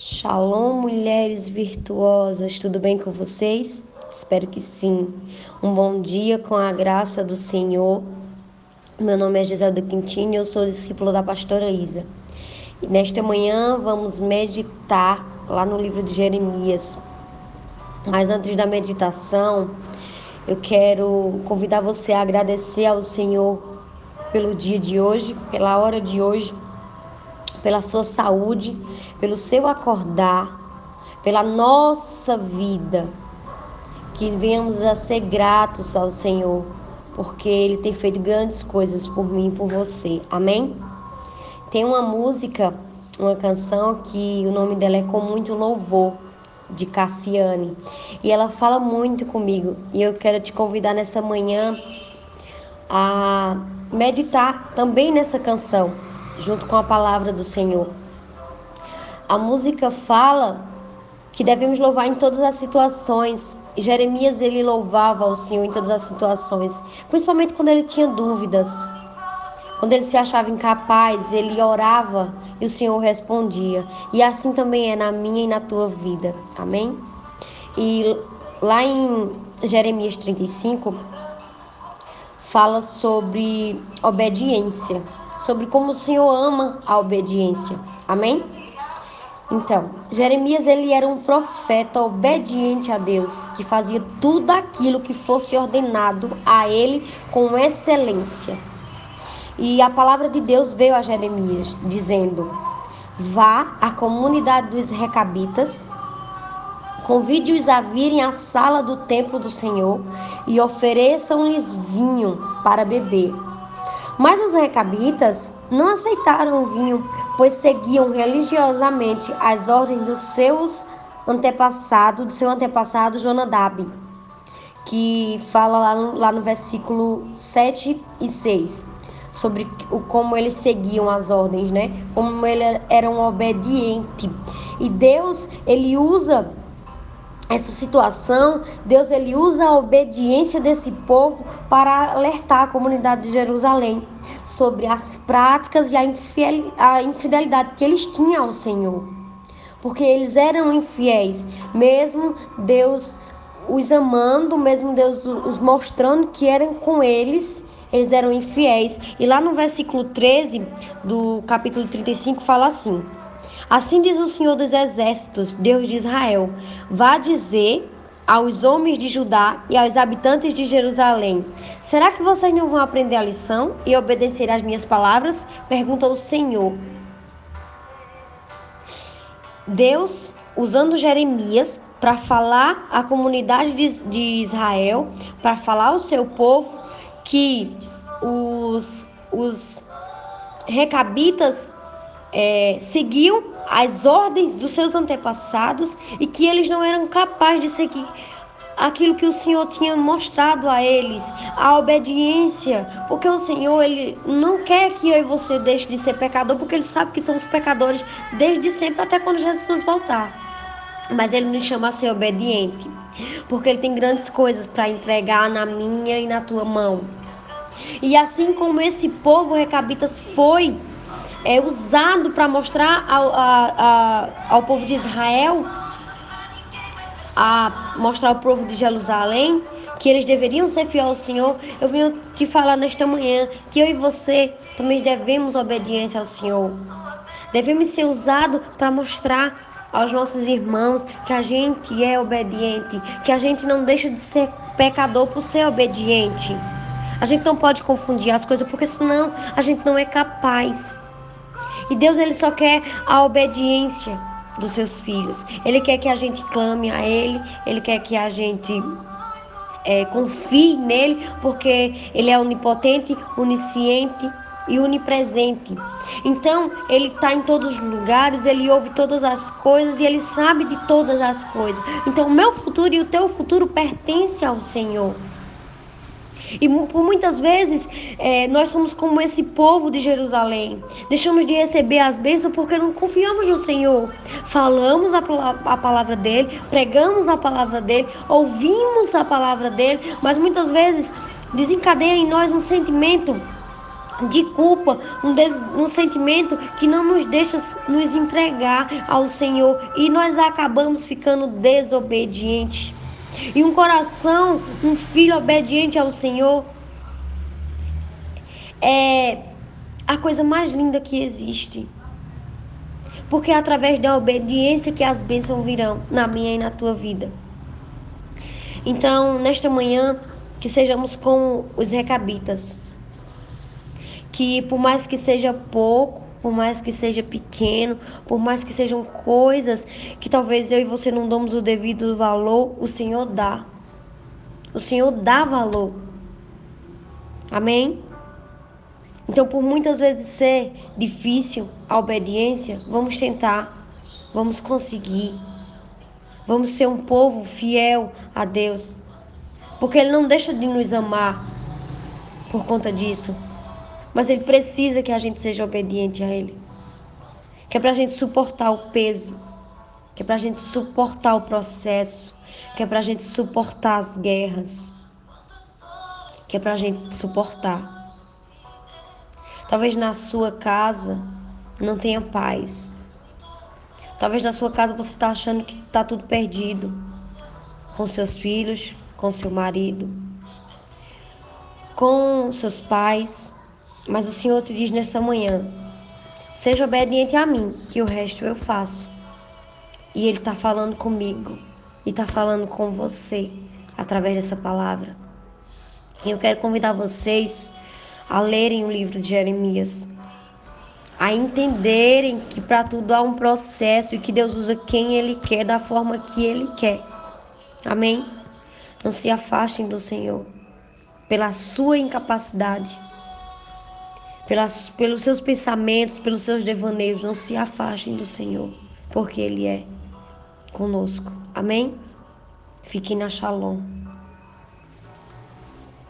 Shalom, mulheres virtuosas, tudo bem com vocês? Espero que sim. Um bom dia com a graça do Senhor. Meu nome é Giselda Quintini, eu sou discípula da pastora Isa. E nesta manhã vamos meditar lá no livro de Jeremias. Mas antes da meditação, eu quero convidar você a agradecer ao Senhor pelo dia de hoje, pela hora de hoje pela sua saúde, pelo seu acordar, pela nossa vida. Que venhamos a ser gratos ao Senhor, porque Ele tem feito grandes coisas por mim e por você. Amém? Tem uma música, uma canção que o nome dela é Com Muito Louvor, de Cassiane. E ela fala muito comigo. E eu quero te convidar nessa manhã a meditar também nessa canção junto com a palavra do Senhor. A música fala que devemos louvar em todas as situações. Jeremias ele louvava ao Senhor em todas as situações, principalmente quando ele tinha dúvidas. Quando ele se achava incapaz, ele orava e o Senhor respondia. E assim também é na minha e na tua vida. Amém? E lá em Jeremias 35 fala sobre obediência sobre como o Senhor ama a obediência. Amém? Então, Jeremias ele era um profeta obediente a Deus, que fazia tudo aquilo que fosse ordenado a ele com excelência. E a palavra de Deus veio a Jeremias dizendo: Vá à comunidade dos recabitas, convide-os a virem à sala do templo do Senhor e ofereçam-lhes vinho para beber mas os recabitas não aceitaram o vinho, pois seguiam religiosamente as ordens dos seus antepassados, do seu antepassado Jonadab, que fala lá no, lá no versículo 7 e 6 sobre o, como eles seguiam as ordens, né? Como eles eram obedientes. E Deus, ele usa essa situação, Deus ele usa a obediência desse povo para alertar a comunidade de Jerusalém sobre as práticas e a infidelidade que eles tinham ao Senhor. Porque eles eram infiéis, mesmo Deus os amando, mesmo Deus os mostrando que eram com eles, eles eram infiéis. E lá no versículo 13 do capítulo 35 fala assim: Assim diz o Senhor dos Exércitos, Deus de Israel: Vá dizer aos homens de Judá e aos habitantes de Jerusalém: Será que vocês não vão aprender a lição e obedecer às minhas palavras? Pergunta o Senhor. Deus, usando Jeremias para falar à comunidade de, Israel, para falar ao seu povo que os, os recabitas é, seguiam as ordens dos seus antepassados e que eles não eram capazes de seguir aquilo que o Senhor tinha mostrado a eles, a obediência, porque o Senhor ele não quer que eu e você deixe de ser pecador, porque ele sabe que somos pecadores desde sempre até quando Jesus voltar. Mas ele nos chama a ser obediente, porque ele tem grandes coisas para entregar na minha e na tua mão. E assim como esse povo recabitas foi é usado para mostrar ao, a, a, ao povo de Israel, a mostrar ao povo de Jerusalém que eles deveriam ser fiéis ao Senhor, eu venho te falar nesta manhã que eu e você também devemos obediência ao Senhor. Devemos ser usados para mostrar aos nossos irmãos que a gente é obediente, que a gente não deixa de ser pecador por ser obediente. A gente não pode confundir as coisas, porque senão a gente não é capaz. E Deus ele só quer a obediência dos seus filhos. Ele quer que a gente clame a Ele, Ele quer que a gente é, confie nele, porque Ele é onipotente, onisciente e onipresente. Então, Ele está em todos os lugares, Ele ouve todas as coisas e Ele sabe de todas as coisas. Então, o meu futuro e o teu futuro pertence ao Senhor. E por muitas vezes é, nós somos como esse povo de Jerusalém. Deixamos de receber as bênçãos porque não confiamos no Senhor. Falamos a, a palavra dele, pregamos a palavra dele, ouvimos a palavra dele, mas muitas vezes desencadeia em nós um sentimento de culpa, um, des, um sentimento que não nos deixa nos entregar ao Senhor e nós acabamos ficando desobedientes. E um coração, um filho obediente ao Senhor é a coisa mais linda que existe. Porque é através da obediência que as bênçãos virão na minha e na tua vida. Então, nesta manhã, que sejamos como os recabitas que por mais que seja pouco, por mais que seja pequeno, por mais que sejam coisas que talvez eu e você não damos o devido valor, o Senhor dá. O Senhor dá valor. Amém? Então, por muitas vezes ser difícil a obediência, vamos tentar, vamos conseguir. Vamos ser um povo fiel a Deus. Porque Ele não deixa de nos amar por conta disso. Mas Ele precisa que a gente seja obediente a Ele. Que é para a gente suportar o peso. Que é para a gente suportar o processo. Que é para a gente suportar as guerras. Que é para a gente suportar. Talvez na sua casa não tenha paz. Talvez na sua casa você está achando que está tudo perdido. Com seus filhos, com seu marido, com seus pais. Mas o Senhor te diz nessa manhã: seja obediente a mim, que o resto eu faço. E Ele está falando comigo e está falando com você através dessa palavra. E eu quero convidar vocês a lerem o livro de Jeremias, a entenderem que para tudo há um processo e que Deus usa quem Ele quer, da forma que Ele quer. Amém? Não se afastem do Senhor pela sua incapacidade pelas, pelos seus pensamentos, pelos seus devaneios. Não se afastem do Senhor, porque Ele é conosco. Amém? Fiquem na shalom.